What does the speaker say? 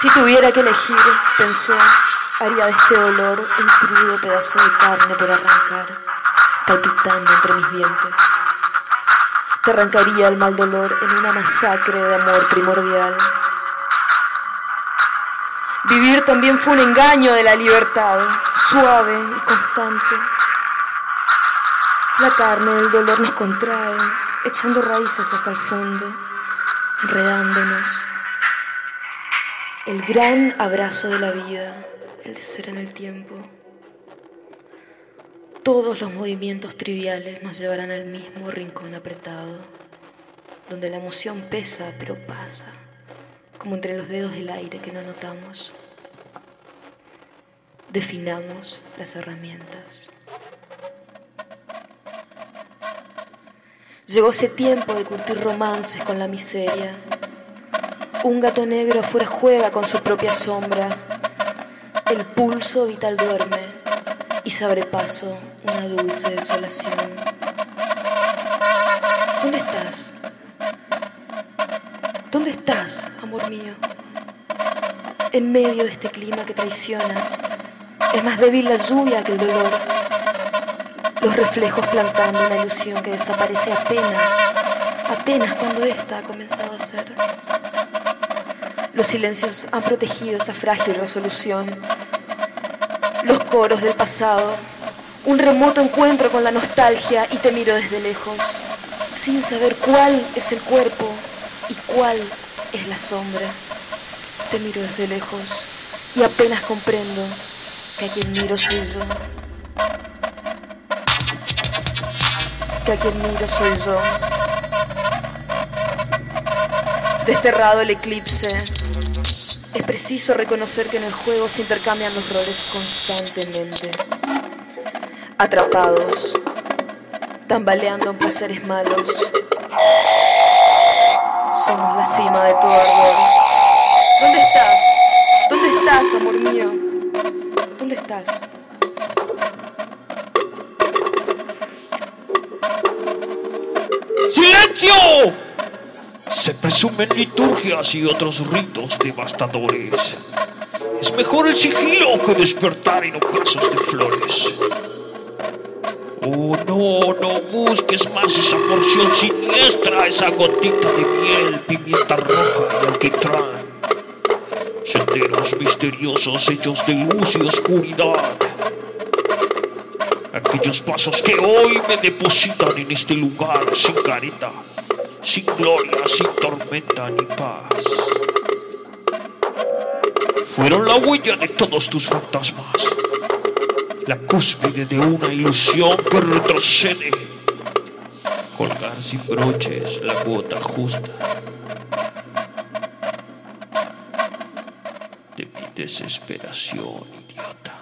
Si tuviera que elegir, pensó, haría de este dolor un crudo pedazo de carne por arrancar, palpitando entre mis dientes. Te arrancaría el mal dolor en una masacre de amor primordial. Vivir también fue un engaño de la libertad, suave y constante. La carne del dolor nos contrae, echando raíces hasta el fondo, enredándonos el gran abrazo de la vida, el de ser en el tiempo. Todos los movimientos triviales nos llevarán al mismo rincón apretado, donde la emoción pesa pero pasa, como entre los dedos del aire que no notamos. Definamos las herramientas. Llegó ese tiempo de curtir romances con la miseria un gato negro afuera juega con su propia sombra. El pulso vital duerme y se abre paso una dulce desolación. ¿Dónde estás? ¿Dónde estás, amor mío? En medio de este clima que traiciona, es más débil la lluvia que el dolor. Los reflejos plantando una ilusión que desaparece apenas, apenas cuando ésta ha comenzado a ser. Los silencios han protegido esa frágil resolución. Los coros del pasado, un remoto encuentro con la nostalgia y te miro desde lejos, sin saber cuál es el cuerpo y cuál es la sombra. Te miro desde lejos y apenas comprendo que a quien miro soy yo. Que a quien miro soy yo. Desterrado el eclipse, es preciso reconocer que en el juego se intercambian los roles constantemente. Atrapados, tambaleando en placeres malos. La cima de todo ardor. ¿Dónde estás? ¿Dónde estás, amor mío? ¿Dónde estás? ¡Silencio! Se presumen liturgias y otros ritos devastadores. Es mejor el sigilo que despertar en ocasos de flores. Oh, no, no busques más esa porción siniestra, esa gotita de miel, pimienta roja y alquitrán. Senderos misteriosos hechos de luz y oscuridad. Aquellos pasos que hoy me depositan en este lugar sin careta sin gloria, sin tormenta ni paz. Fueron la huella de todos tus fantasmas, la cúspide de una ilusión que retrocede, colgar sin broches la gota justa de mi desesperación idiota.